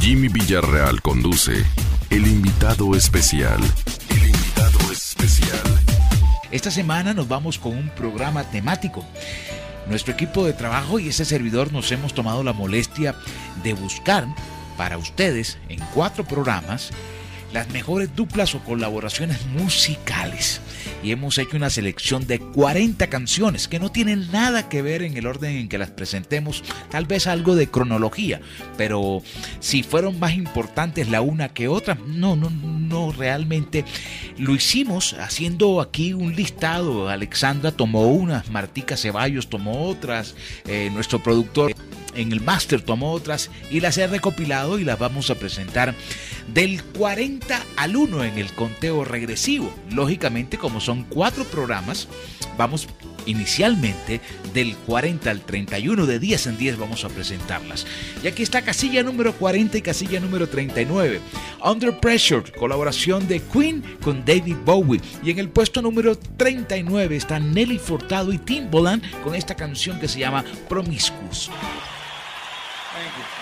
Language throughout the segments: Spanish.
Jimmy Villarreal conduce El invitado especial. El invitado especial. Esta semana nos vamos con un programa temático. Nuestro equipo de trabajo y ese servidor nos hemos tomado la molestia de buscar para ustedes en cuatro programas las mejores duplas o colaboraciones musicales. Y hemos hecho una selección de 40 canciones que no tienen nada que ver en el orden en que las presentemos, tal vez algo de cronología, pero si fueron más importantes la una que otra, no, no, no, realmente lo hicimos haciendo aquí un listado. Alexandra tomó unas, Martica Ceballos tomó otras, eh, nuestro productor en el máster tomó otras y las he recopilado y las vamos a presentar del 40 al 1 en el conteo regresivo. Lógicamente, como son cuatro programas, vamos inicialmente del 40 al 31 de 10 en 10 vamos a presentarlas. Y aquí está casilla número 40 y casilla número 39. Under Pressure, colaboración de Queen con David Bowie. Y en el puesto número 39 está Nelly Furtado y Timbaland con esta canción que se llama Promiscuous. Thank you.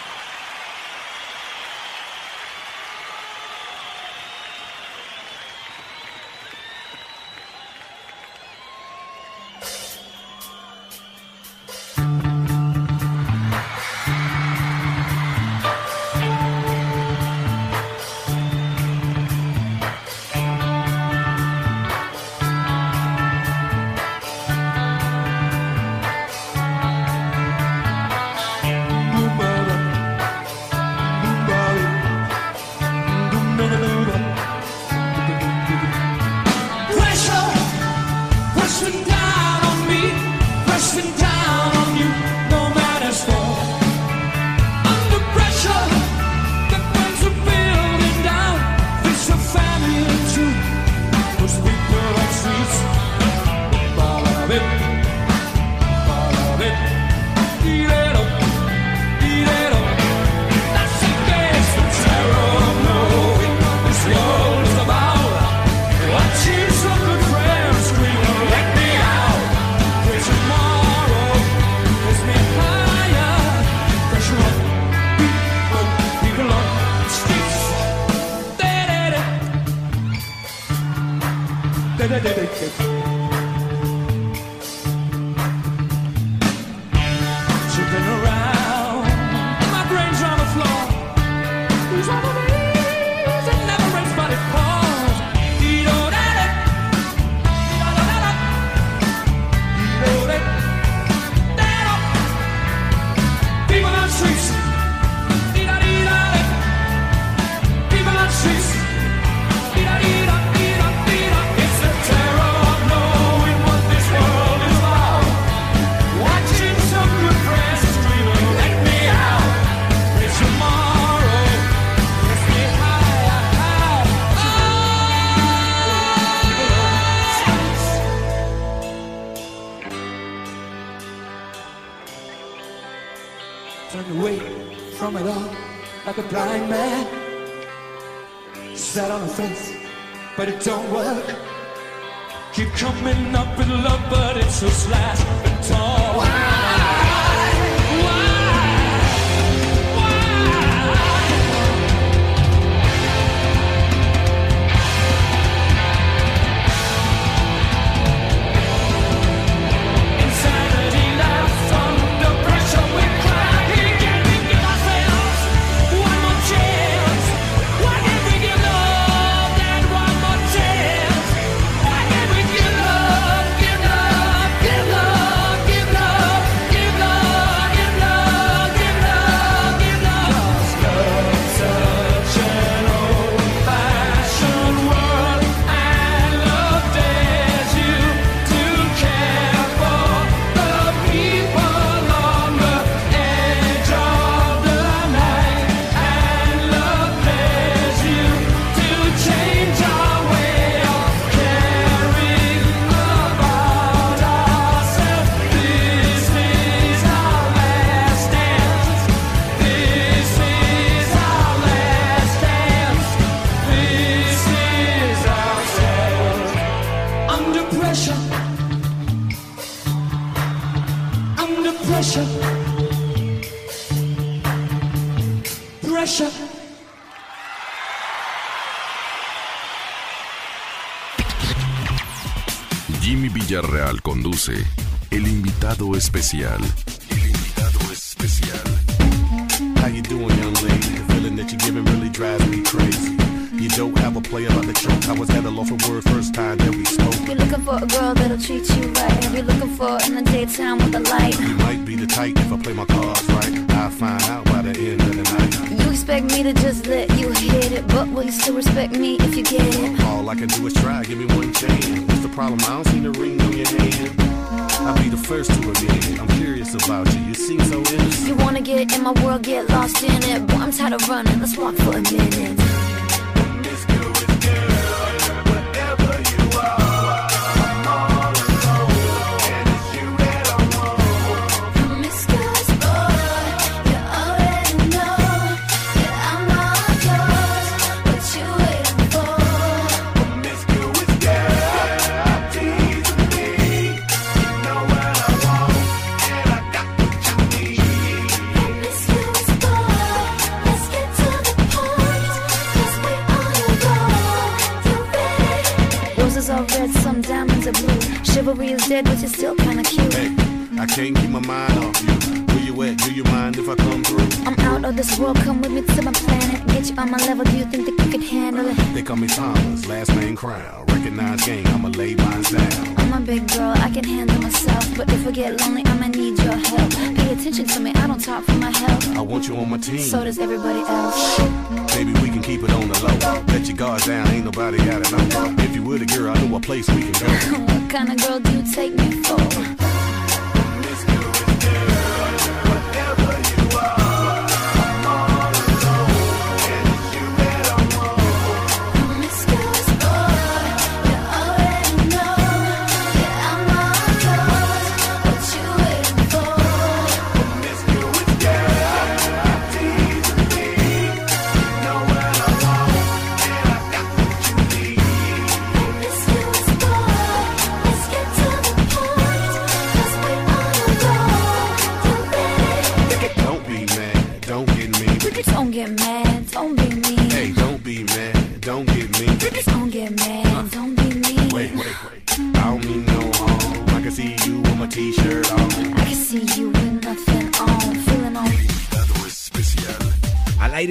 El invitado especial. El invitado especial. How you doing, young lady? The feeling that you're giving really drives me crazy. You don't have a play about the joke. I was at a word first time that we spoke. You're looking for a girl that'll treat you right. You're looking for in the daytime with the light. You might be the type if I play my cards right. I'll find out by the end of the night. You expect me to just let you hit it, but will you still respect me if you get it? All I can do is try. Give me one chance. Problem? I don't see the ring on your hand. I'll be the first to admit it. I'm curious about you. You seem so innocent. You wanna get in my world, get lost in it. Boy, I'm tired of running. Let's walk for a minute. Some diamonds are blue. Chivalry is dead, but you're still kinda cute. Hey, I can't keep my mind off you. Where you at? Do you mind if I come through? I'm out of this world, come with me to my planet. Get you on my level, do you think that you could handle it? They call me Thomas, last name Crown. Recognize gang, I'ma lay mine down. I'm a big girl, I can handle myself. But if I get lonely, I'ma need your help. Pay attention to me, I don't talk for my health. I want you on my team. So does everybody else. Maybe we can keep it on the low. Let your guard down, ain't nobody got it no more. If you were the girl, I know a place we can go. What kind of girl do you take me for?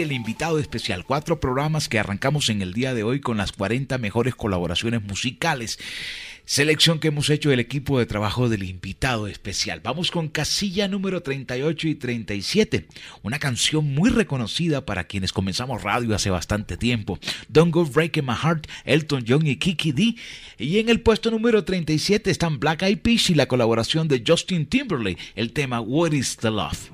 El invitado especial, cuatro programas que arrancamos en el día de hoy con las 40 mejores colaboraciones musicales. Selección que hemos hecho del equipo de trabajo del invitado especial. Vamos con casilla número 38 y 37. Una canción muy reconocida para quienes comenzamos radio hace bastante tiempo. Don't Go Breaking My Heart, Elton John y Kiki D. Y en el puesto número 37 están Black Eyed Peas y la colaboración de Justin Timberlake, el tema What is the Love.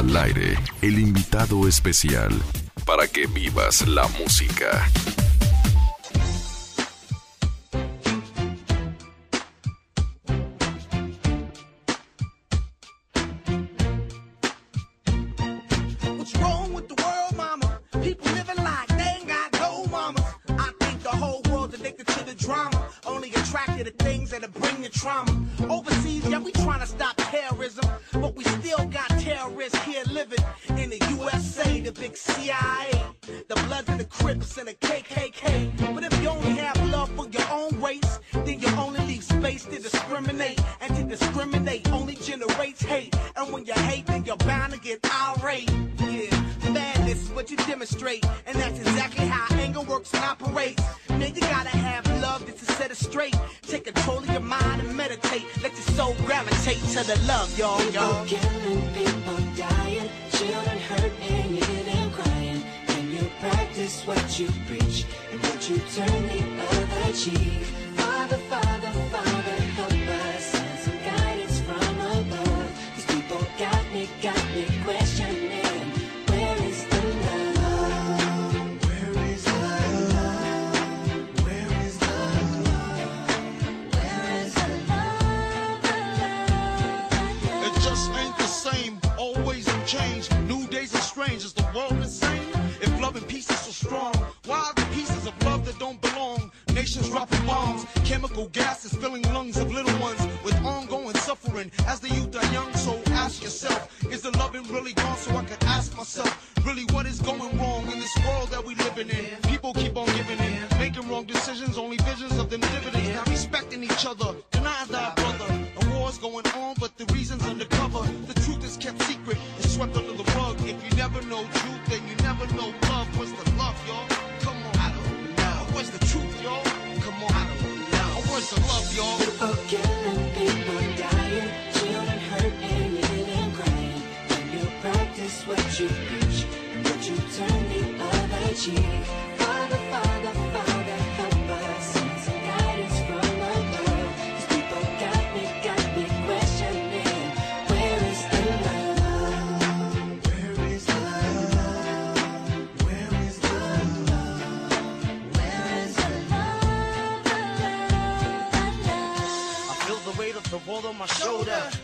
al aire el invitado especial para que vivas la música. cheek chemical gases filling lungs of little ones with ongoing suffering as the youth are young. So ask yourself 情。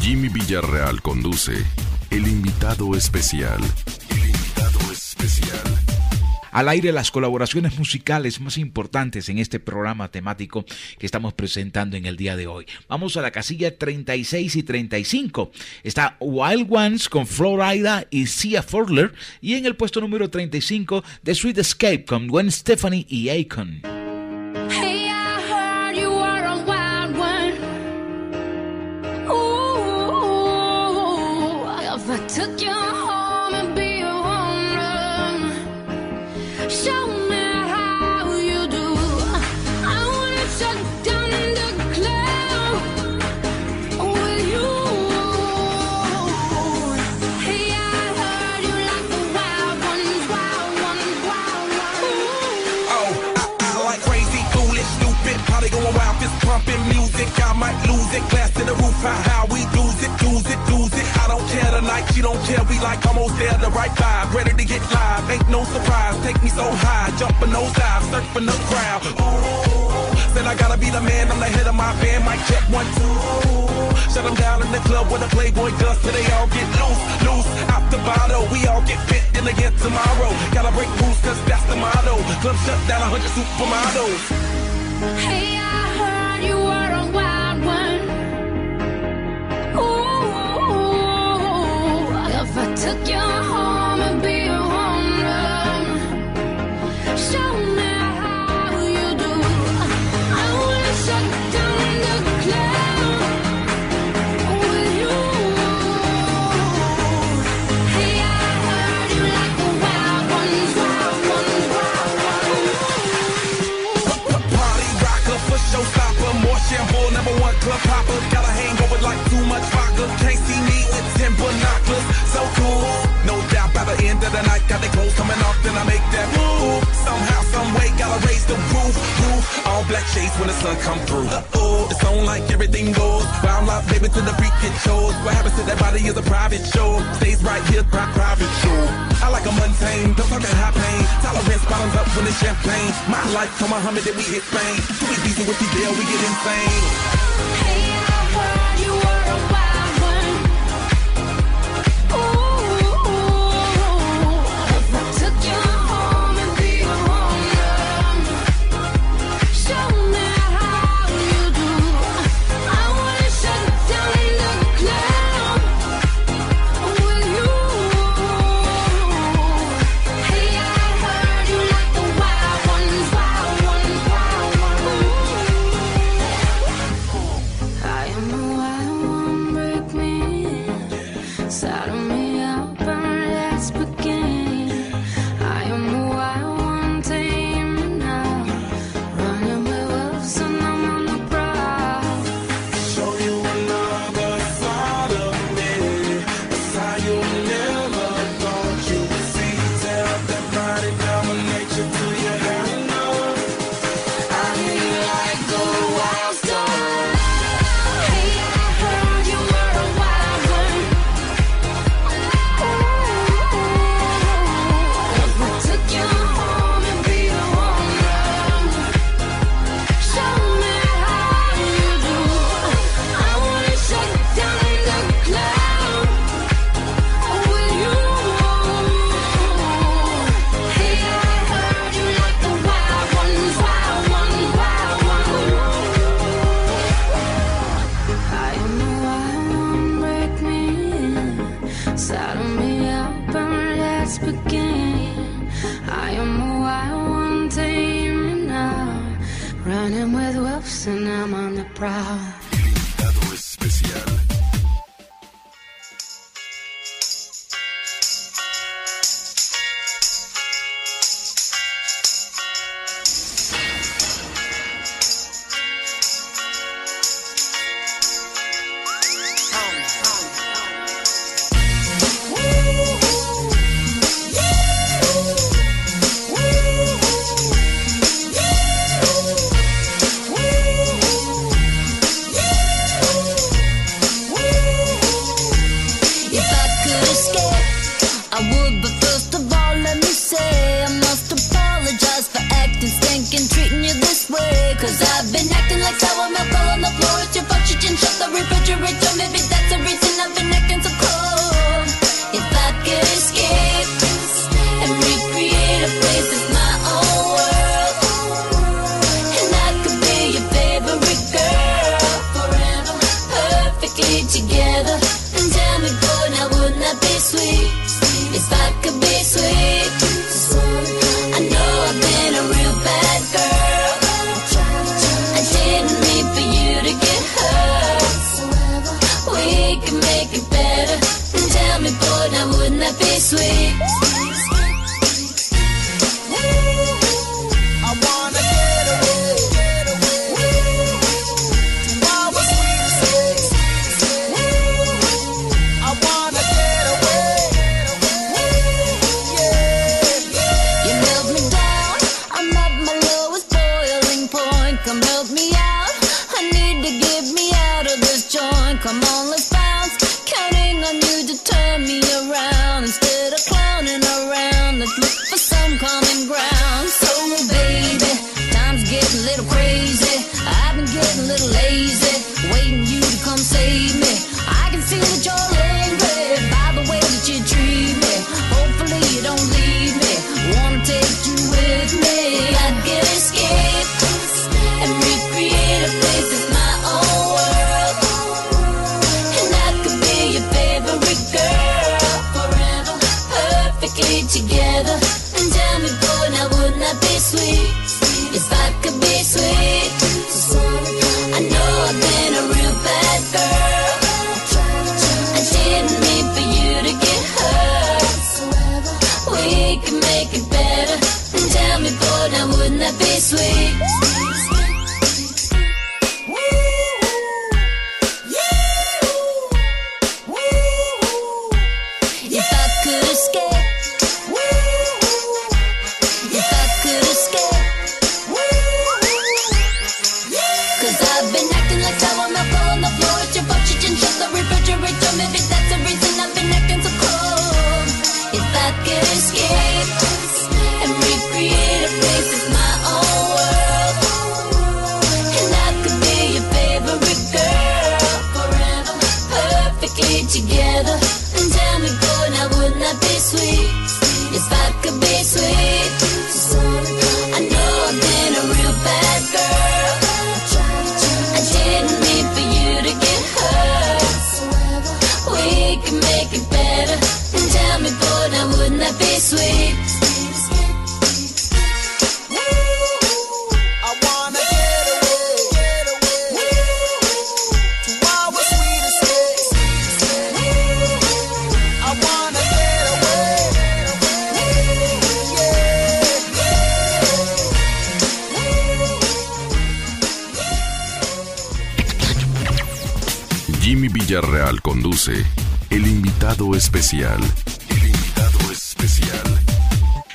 Jimmy Villarreal conduce El invitado especial al aire las colaboraciones musicales más importantes en este programa temático que estamos presentando en el día de hoy. Vamos a la casilla 36 y 35. Está Wild Ones con Florida y Sia Forler y en el puesto número 35 The Sweet Escape con Gwen Stephanie y Akon. It. Glass to the roof, how, how we lose it, lose it, lose it. I don't care tonight, she don't care. We like almost there, the right vibe. Ready to get live, ain't no surprise. Take me so high, jumping those dives, surfing the crowd. Ooh, said I gotta be the man, I'm the head of my band. Mic check one, two. Shut them down in the club where the Playboy does till they all get loose, loose. Out the bottle, we all get fit in again tomorrow. Gotta break rules, cause that's the motto. Club shut down, 100 supermodels. Hey, took your heart. Black shades when the sun come through. Uh-oh, it's on like everything goes. Wild out, baby, to the freak it shows. What happens to that body is a private show. Stays right here, pri- private show. I like a mundane, don't talk that high pain. Tolerance bottoms up when it's champagne. My life, to Muhammad, then we hit Spain. Too easy with the deal, we get insane. Hey, wouldn't that be sweet? Jimmy Villarreal conduce El invitado especial.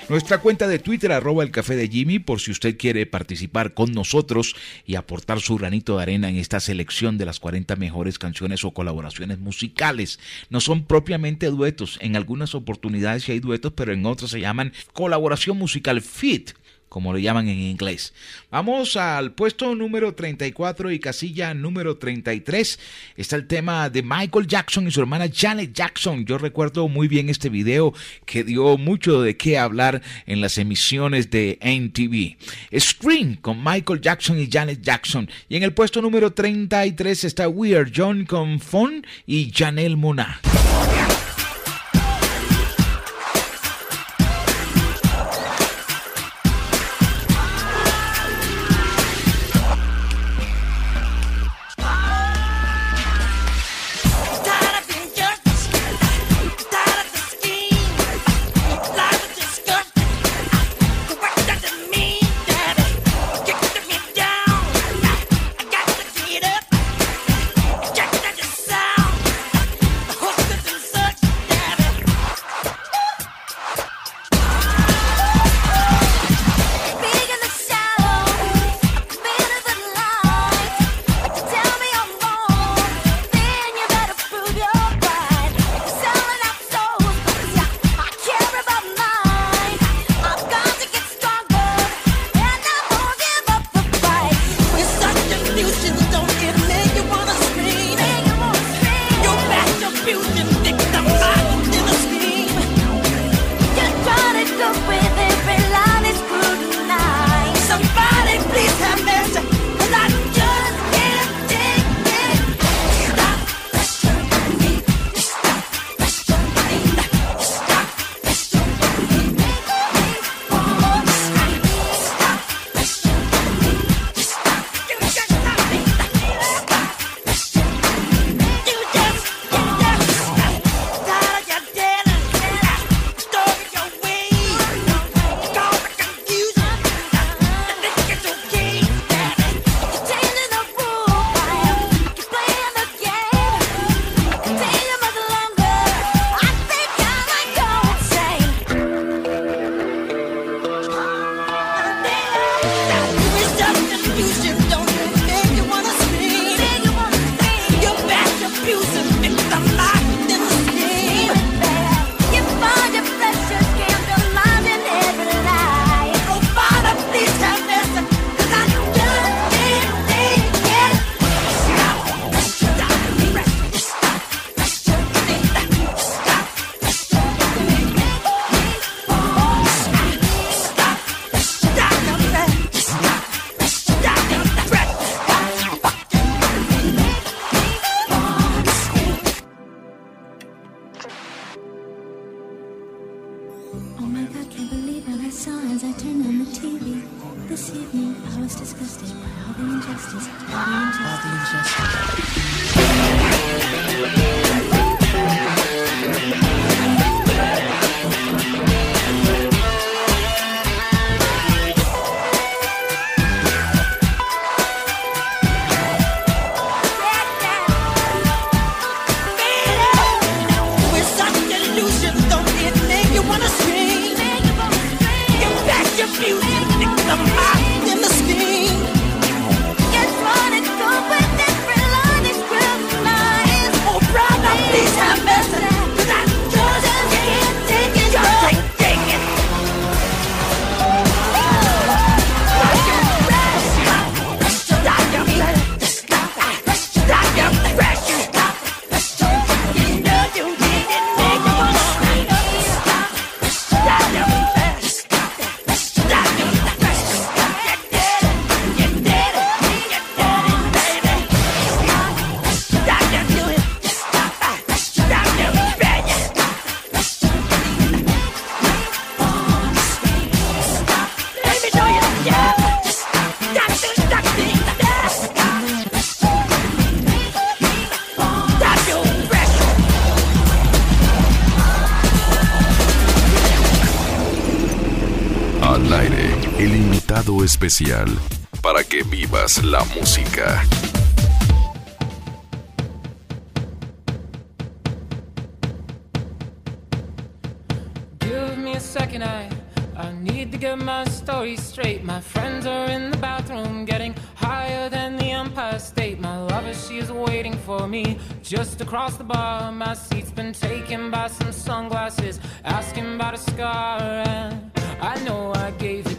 Nuestra cuenta de Twitter, arroba el café de Jimmy, por si usted quiere participar con nosotros y aportar su granito de arena en esta selección de las 40 mejores canciones o colaboraciones musicales. No son propiamente duetos, en algunas oportunidades sí hay duetos, pero en otras se llaman colaboración musical fit como le llaman en inglés. Vamos al puesto número 34 y casilla número 33. Está el tema de Michael Jackson y su hermana Janet Jackson. Yo recuerdo muy bien este video que dio mucho de qué hablar en las emisiones de NTV. Scream con Michael Jackson y Janet Jackson. Y en el puesto número 33 está Weird John con Fon y Janelle Mona. Especial para que vivas la música. Give me a second, I I need to get my story straight. My friends are in the bathroom, getting higher than the Empire State. My lover, she is waiting for me just across the bar. My seat's been taken by some sunglasses, asking about a scar. And I know I gave it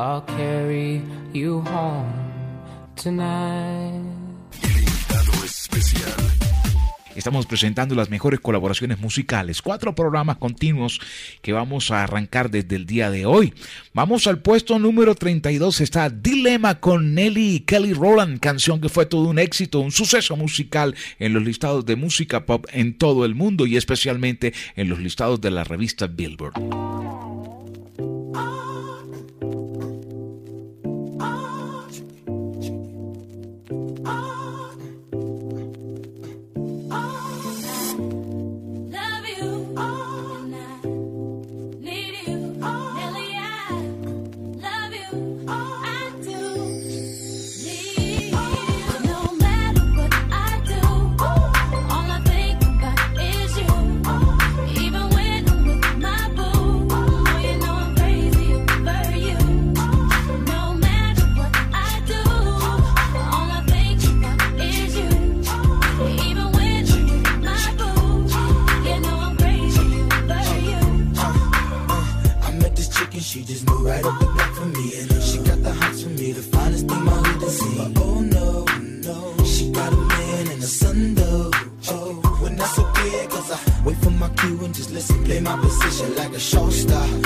I'll carry you home tonight. Especial. Estamos presentando las mejores colaboraciones musicales, cuatro programas continuos que vamos a arrancar desde el día de hoy. Vamos al puesto número 32, está Dilema con Nelly y Kelly Rowland, canción que fue todo un éxito, un suceso musical en los listados de música pop en todo el mundo y especialmente en los listados de la revista Billboard. Play my position like a show star.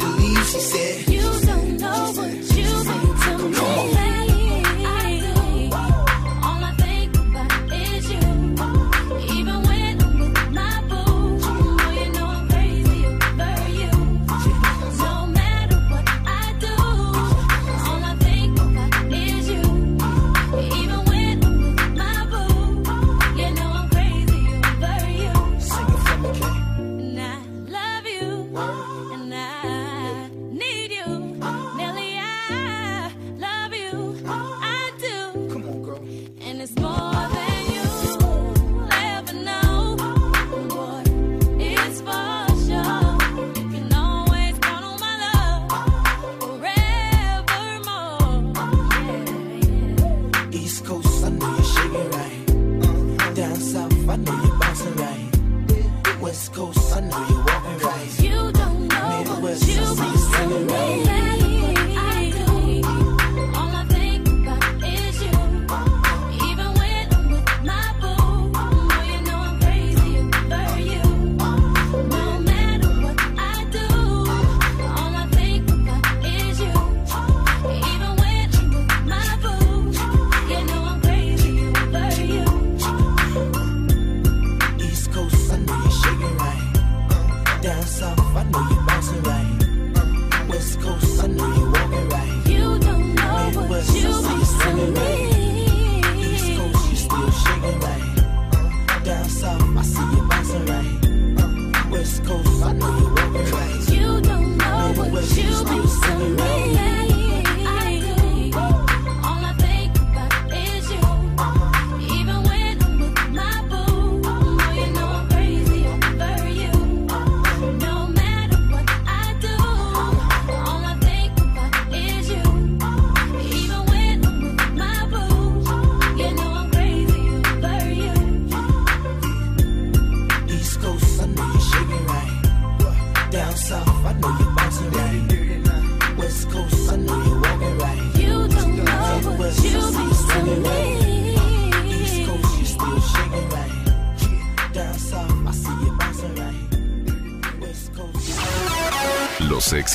believe she said, You don't know what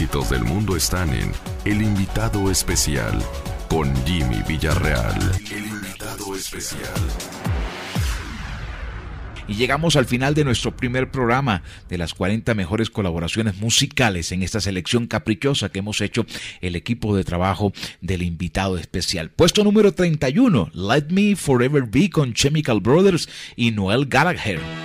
éxitos del mundo están en El invitado especial con Jimmy Villarreal. Y llegamos al final de nuestro primer programa de las 40 mejores colaboraciones musicales en esta selección caprichosa que hemos hecho el equipo de trabajo del invitado especial. Puesto número 31, Let Me Forever Be con Chemical Brothers y Noel Gallagher.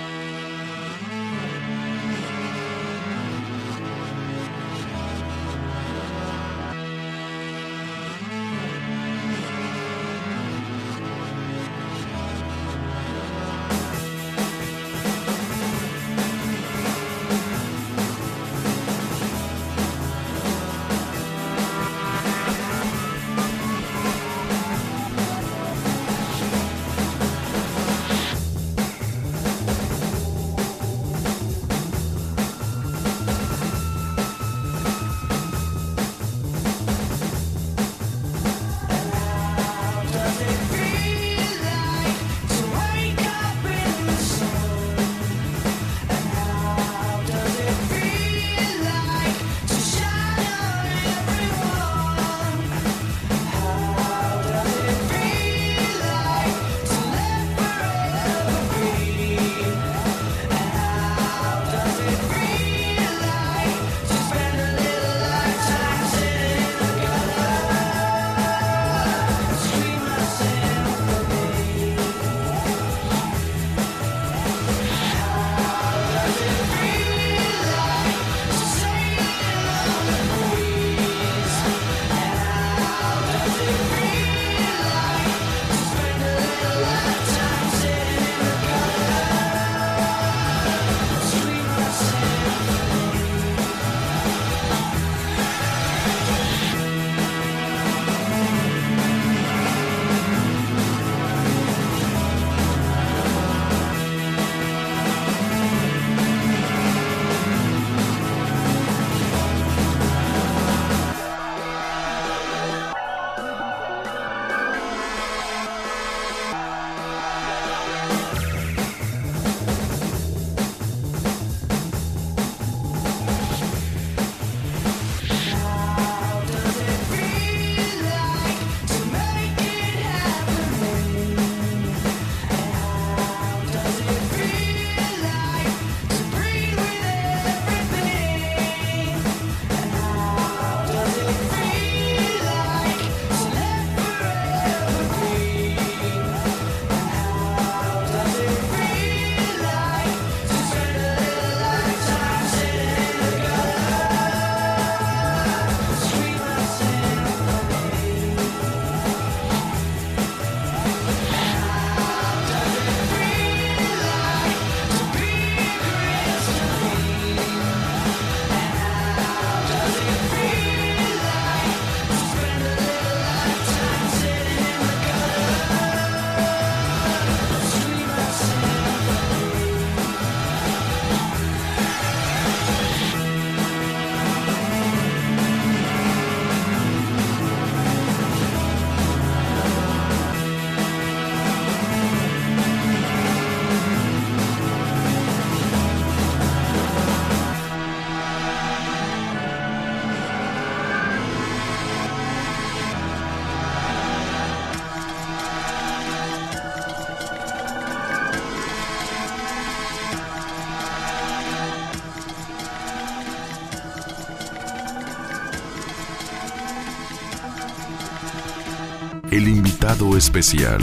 Especial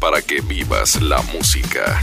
para que vivas la música.